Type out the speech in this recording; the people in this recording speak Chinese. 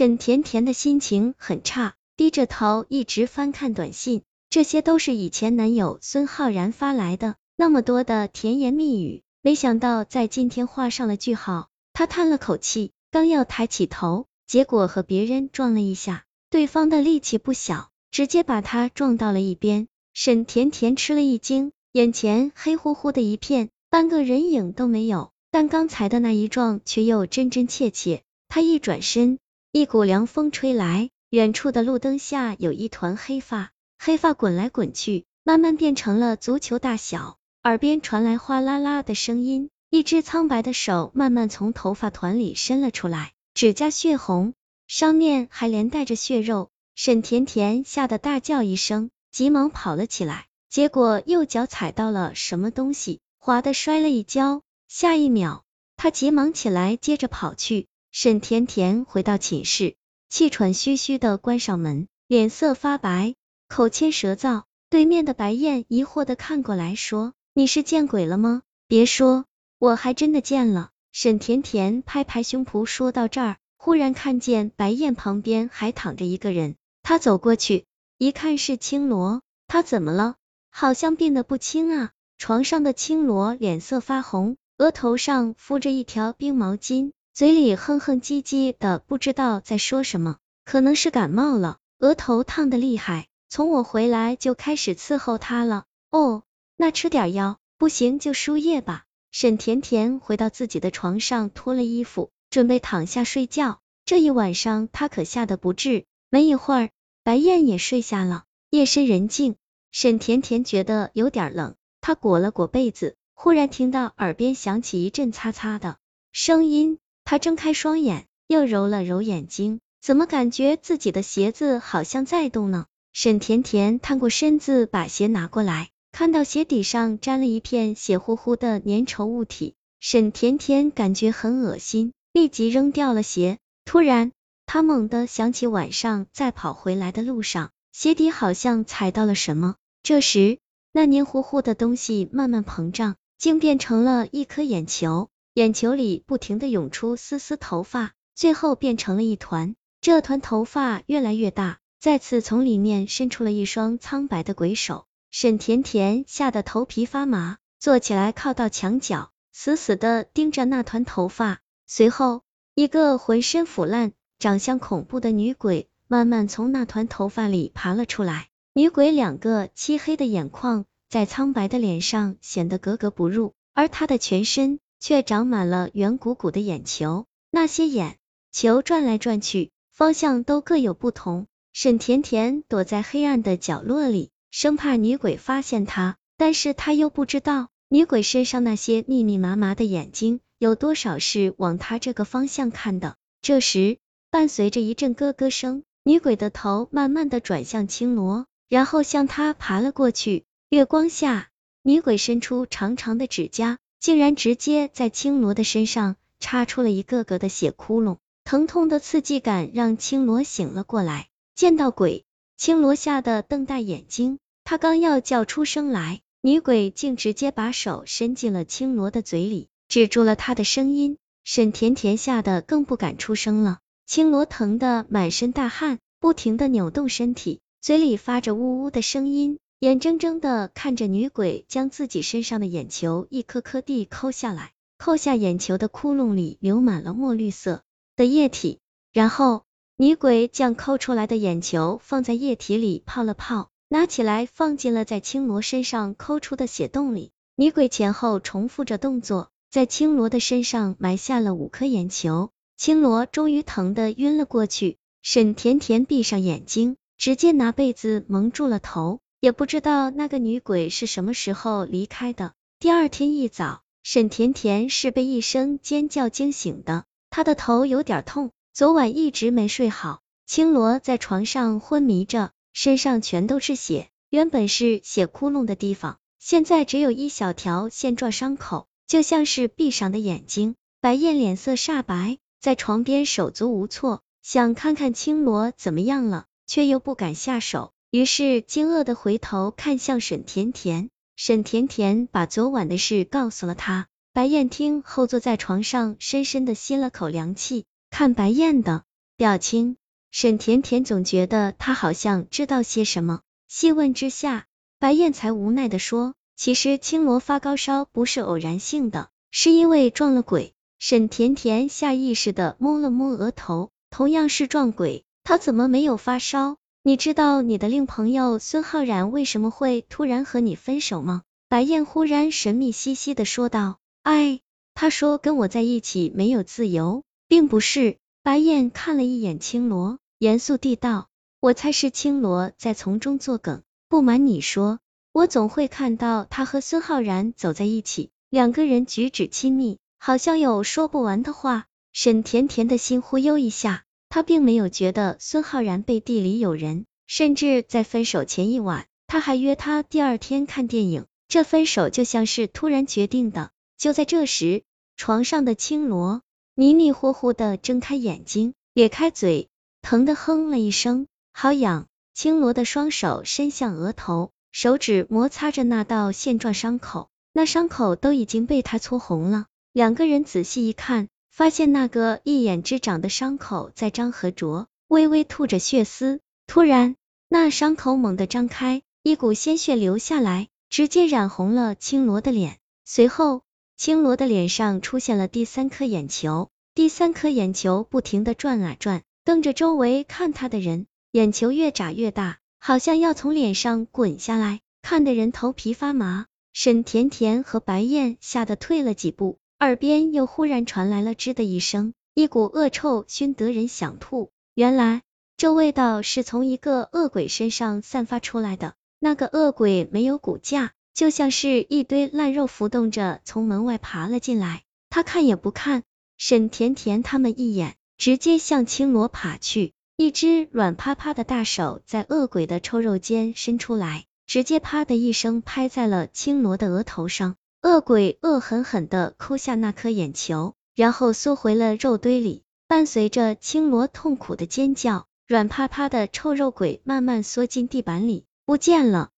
沈甜甜的心情很差，低着头一直翻看短信，这些都是以前男友孙浩然发来的，那么多的甜言蜜语，没想到在今天画上了句号。他叹了口气，刚要抬起头，结果和别人撞了一下，对方的力气不小，直接把他撞到了一边。沈甜甜吃了一惊，眼前黑乎乎的一片，半个人影都没有，但刚才的那一撞却又真真切切。他一转身。一股凉风吹来，远处的路灯下有一团黑发，黑发滚来滚去，慢慢变成了足球大小。耳边传来哗啦啦的声音，一只苍白的手慢慢从头发团里伸了出来，指甲血红，上面还连带着血肉。沈甜甜吓得大叫一声，急忙跑了起来，结果右脚踩到了什么东西，滑的摔了一跤。下一秒，她急忙起来，接着跑去。沈甜甜回到寝室，气喘吁吁的关上门，脸色发白，口欠舌燥。对面的白燕疑惑的看过来，说：“你是见鬼了吗？”别说，我还真的见了。沈甜甜拍拍胸脯，说到这儿，忽然看见白燕旁边还躺着一个人，她走过去，一看是青罗。他怎么了？好像病得不轻啊！床上的青罗脸色发红，额头上敷着一条冰毛巾。嘴里哼哼唧唧的，不知道在说什么，可能是感冒了，额头烫的厉害。从我回来就开始伺候他了。哦，那吃点药，不行就输液吧。沈甜甜回到自己的床上，脱了衣服，准备躺下睡觉。这一晚上她可吓得不治。没一会儿，白燕也睡下了。夜深人静，沈甜甜觉得有点冷，她裹了裹被子，忽然听到耳边响起一阵擦擦的声音。他睁开双眼，又揉了揉眼睛，怎么感觉自己的鞋子好像在动呢？沈甜甜探过身子，把鞋拿过来，看到鞋底上沾了一片血乎乎的粘稠物体，沈甜甜感觉很恶心，立即扔掉了鞋。突然，她猛地想起晚上在跑回来的路上，鞋底好像踩到了什么。这时，那黏糊糊的东西慢慢膨胀，竟变成了一颗眼球。眼球里不停的涌出丝丝头发，最后变成了一团。这团头发越来越大，再次从里面伸出了一双苍白的鬼手。沈甜甜吓得头皮发麻，坐起来靠到墙角，死死的盯着那团头发。随后，一个浑身腐烂、长相恐怖的女鬼慢慢从那团头发里爬了出来。女鬼两个漆黑的眼眶在苍白的脸上显得格格不入，而她的全身。却长满了圆鼓鼓的眼球，那些眼球转来转去，方向都各有不同。沈甜甜躲在黑暗的角落里，生怕女鬼发现她，但是她又不知道女鬼身上那些密密麻麻的眼睛有多少是往她这个方向看的。这时，伴随着一阵咯咯声，女鬼的头慢慢的转向青罗，然后向他爬了过去。月光下，女鬼伸出长长的指甲。竟然直接在青罗的身上插出了一个个的血窟窿，疼痛的刺激感让青罗醒了过来。见到鬼，青罗吓得瞪大眼睛，他刚要叫出声来，女鬼竟直接把手伸进了青罗的嘴里，止住了他的声音。沈甜甜吓得更不敢出声了，青罗疼得满身大汗，不停的扭动身体，嘴里发着呜呜的声音。眼睁睁的看着女鬼将自己身上的眼球一颗颗地抠下来，抠下眼球的窟窿里流满了墨绿色的液体，然后女鬼将抠出来的眼球放在液体里泡了泡，拿起来放进了在青罗身上抠出的血洞里。女鬼前后重复着动作，在青罗的身上埋下了五颗眼球，青罗终于疼得晕了过去。沈甜甜闭上眼睛，直接拿被子蒙住了头。也不知道那个女鬼是什么时候离开的。第二天一早，沈甜甜是被一声尖叫惊醒的，她的头有点痛，昨晚一直没睡好。青罗在床上昏迷着，身上全都是血，原本是血窟窿的地方，现在只有一小条线状伤口，就像是闭上的眼睛。白燕脸色煞白，在床边手足无措，想看看青罗怎么样了，却又不敢下手。于是惊愕的回头看向沈甜甜，沈甜甜把昨晚的事告诉了他。白燕听后坐在床上，深深的吸了口凉气，看白燕的表情。沈甜甜总觉得他好像知道些什么，细问之下，白燕才无奈的说：“其实青罗发高烧不是偶然性的，是因为撞了鬼。”沈甜甜下意识的摸了摸额头，同样是撞鬼，他怎么没有发烧？你知道你的令朋友孙浩然为什么会突然和你分手吗？白燕忽然神秘兮兮的说道：“哎，他说跟我在一起没有自由，并不是。”白燕看了一眼青罗，严肃地道：“我猜是青罗在从中作梗。不瞒你说，我总会看到他和孙浩然走在一起，两个人举止亲密，好像有说不完的话。”沈甜甜的心忽悠一下，他并没有觉得孙浩然背地里有人，甚至在分手前一晚，他还约他第二天看电影，这分手就像是突然决定的。就在这时，床上的青罗。迷迷糊糊的睁开眼睛，咧开嘴，疼的哼了一声，好痒。青罗的双手伸向额头，手指摩擦着那道线状伤口，那伤口都已经被他搓红了。两个人仔细一看，发现那个一眼之长的伤口在张合着，微微吐着血丝。突然，那伤口猛地张开，一股鲜血流下来，直接染红了青罗的脸。随后，青罗的脸上出现了第三颗眼球，第三颗眼球不停的转啊转，瞪着周围看他的人，眼球越眨越大，好像要从脸上滚下来，看得人头皮发麻。沈甜甜和白燕吓得退了几步，耳边又忽然传来了吱的一声，一股恶臭熏得人想吐。原来这味道是从一个恶鬼身上散发出来的，那个恶鬼没有骨架。就像是一堆烂肉浮动着从门外爬了进来，他看也不看沈甜甜他们一眼，直接向青罗爬去，一只软趴趴的大手在恶鬼的臭肉间伸出来，直接啪的一声拍在了青罗的额头上，恶鬼恶狠狠地抠下那颗眼球，然后缩回了肉堆里，伴随着青罗痛苦的尖叫，软趴趴的臭肉鬼慢慢缩进地板里，不见了。